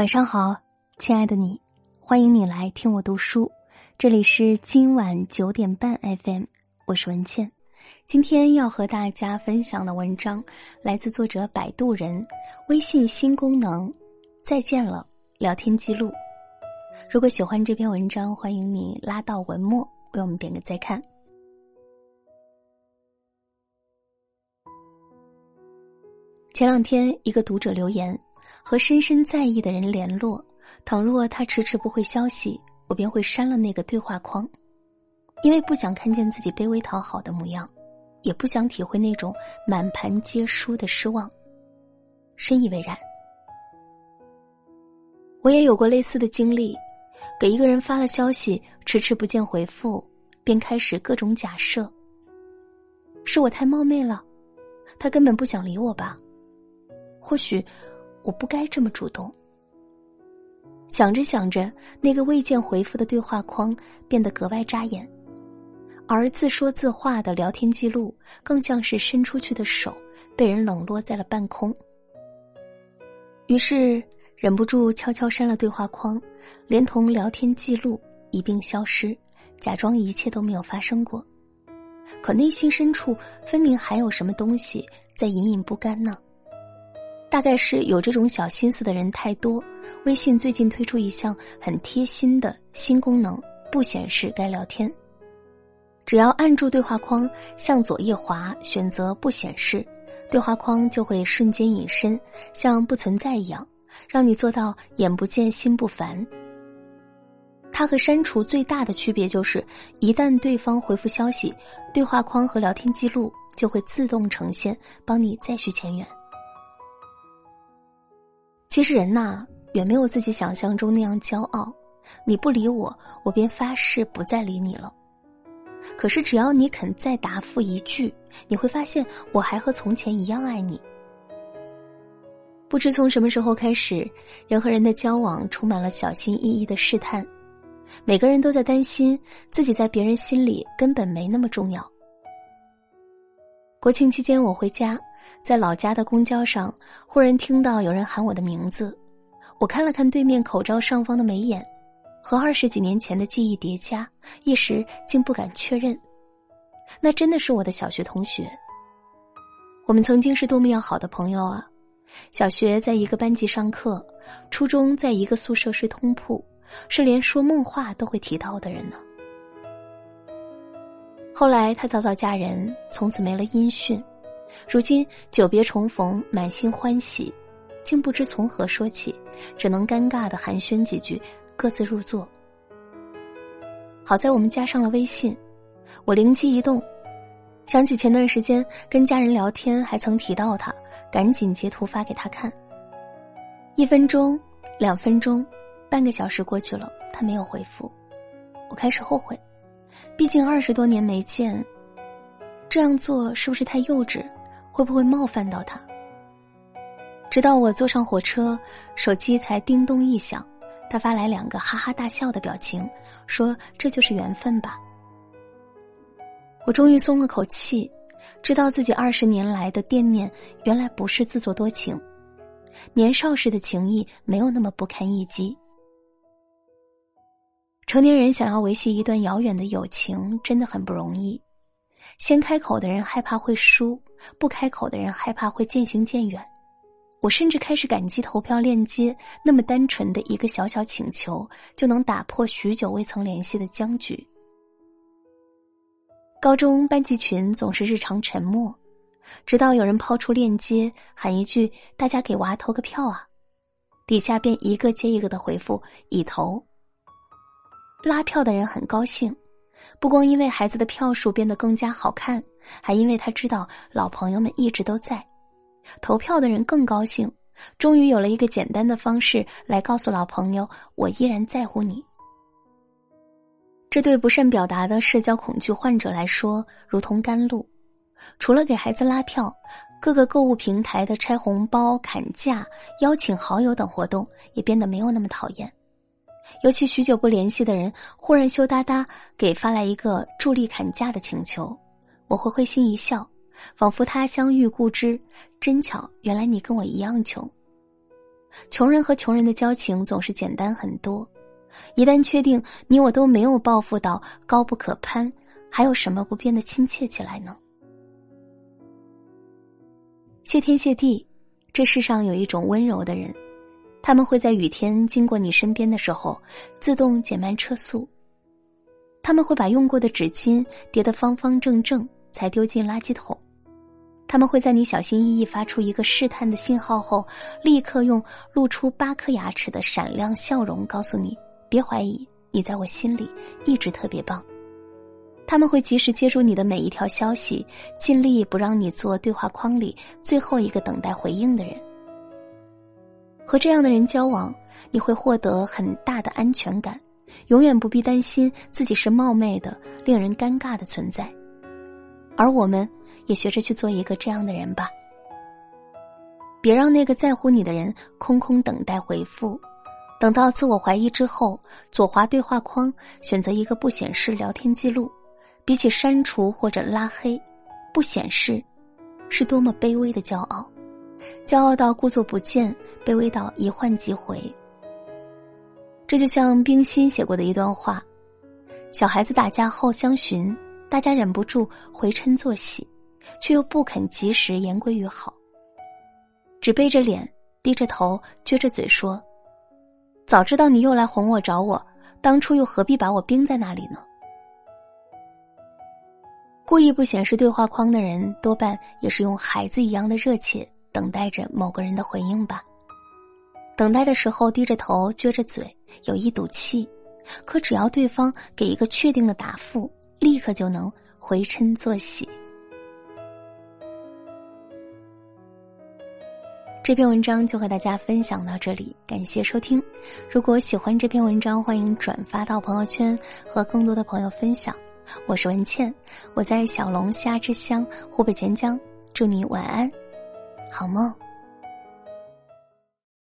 晚上好，亲爱的你，欢迎你来听我读书。这里是今晚九点半 FM，我是文倩。今天要和大家分享的文章来自作者摆渡人。微信新功能，再见了，聊天记录。如果喜欢这篇文章，欢迎你拉到文末为我们点个再看。前两天，一个读者留言。和深深在意的人联络，倘若他迟迟不回消息，我便会删了那个对话框，因为不想看见自己卑微讨好的模样，也不想体会那种满盘皆输的失望。深以为然。我也有过类似的经历，给一个人发了消息，迟迟不见回复，便开始各种假设：是我太冒昧了，他根本不想理我吧？或许。我不该这么主动。想着想着，那个未见回复的对话框变得格外扎眼，而自说自话的聊天记录更像是伸出去的手被人冷落在了半空。于是忍不住悄悄删了对话框，连同聊天记录一并消失，假装一切都没有发生过。可内心深处分明还有什么东西在隐隐不甘呢？大概是有这种小心思的人太多。微信最近推出一项很贴心的新功能，不显示该聊天。只要按住对话框，向左一滑，选择不显示，对话框就会瞬间隐身，像不存在一样，让你做到眼不见心不烦。它和删除最大的区别就是，一旦对方回复消息，对话框和聊天记录就会自动呈现，帮你再续前缘。其实人呐，远没有自己想象中那样骄傲。你不理我，我便发誓不再理你了。可是只要你肯再答复一句，你会发现我还和从前一样爱你。不知从什么时候开始，人和人的交往充满了小心翼翼的试探，每个人都在担心自己在别人心里根本没那么重要。国庆期间，我回家。在老家的公交上，忽然听到有人喊我的名字，我看了看对面口罩上方的眉眼，和二十几年前的记忆叠加，一时竟不敢确认，那真的是我的小学同学。我们曾经是多么要好的朋友啊！小学在一个班级上课，初中在一个宿舍睡通铺，是连说梦话都会提到的人呢。后来他早早嫁人，从此没了音讯。如今久别重逢，满心欢喜，竟不知从何说起，只能尴尬的寒暄几句，各自入座。好在我们加上了微信，我灵机一动，想起前段时间跟家人聊天还曾提到他，赶紧截图发给他看。一分钟，两分钟，半个小时过去了，他没有回复，我开始后悔，毕竟二十多年没见，这样做是不是太幼稚？会不会冒犯到他？直到我坐上火车，手机才叮咚一响，他发来两个哈哈大笑的表情，说：“这就是缘分吧。”我终于松了口气，知道自己二十年来的惦念原来不是自作多情，年少时的情谊没有那么不堪一击。成年人想要维系一段遥远的友情，真的很不容易。先开口的人害怕会输，不开口的人害怕会渐行渐远。我甚至开始感激投票链接，那么单纯的一个小小请求，就能打破许久未曾联系的僵局。高中班级群总是日常沉默，直到有人抛出链接，喊一句“大家给娃投个票啊”，底下便一个接一个的回复“已投”。拉票的人很高兴。不光因为孩子的票数变得更加好看，还因为他知道老朋友们一直都在。投票的人更高兴，终于有了一个简单的方式来告诉老朋友：“我依然在乎你。”这对不善表达的社交恐惧患者来说，如同甘露。除了给孩子拉票，各个购物平台的拆红包、砍价、邀请好友等活动也变得没有那么讨厌。尤其许久不联系的人，忽然羞答答给发来一个助力砍价的请求，我会会心一笑，仿佛他乡遇故知，真巧，原来你跟我一样穷。穷人和穷人的交情总是简单很多。一旦确定你我都没有抱负到高不可攀，还有什么不变得亲切起来呢？谢天谢地，这世上有一种温柔的人，他们会在雨天经过你身边的时候，自动减慢车速。他们会把用过的纸巾叠得方方正正，才丢进垃圾桶。他们会在你小心翼翼发出一个试探的信号后，立刻用露出八颗牙齿的闪亮笑容告诉你。别怀疑，你在我心里一直特别棒。他们会及时接住你的每一条消息，尽力不让你做对话框里最后一个等待回应的人。和这样的人交往，你会获得很大的安全感，永远不必担心自己是冒昧的、令人尴尬的存在。而我们也学着去做一个这样的人吧。别让那个在乎你的人空空等待回复。等到自我怀疑之后，左滑对话框，选择一个不显示聊天记录。比起删除或者拉黑，不显示，是多么卑微的骄傲，骄傲到故作不见，卑微到一唤即回。这就像冰心写过的一段话：小孩子打架后相寻，大家忍不住回嗔作喜，却又不肯及时言归于好，只背着脸，低着头，撅着嘴说。早知道你又来哄我找我，当初又何必把我冰在那里呢？故意不显示对话框的人，多半也是用孩子一样的热切等待着某个人的回应吧。等待的时候低着头撅着嘴，有一赌气，可只要对方给一个确定的答复，立刻就能回嗔作喜。这篇文章就和大家分享到这里，感谢收听。如果喜欢这篇文章，欢迎转发到朋友圈，和更多的朋友分享。我是文倩，我在小龙虾之乡湖北潜江，祝你晚安，好梦。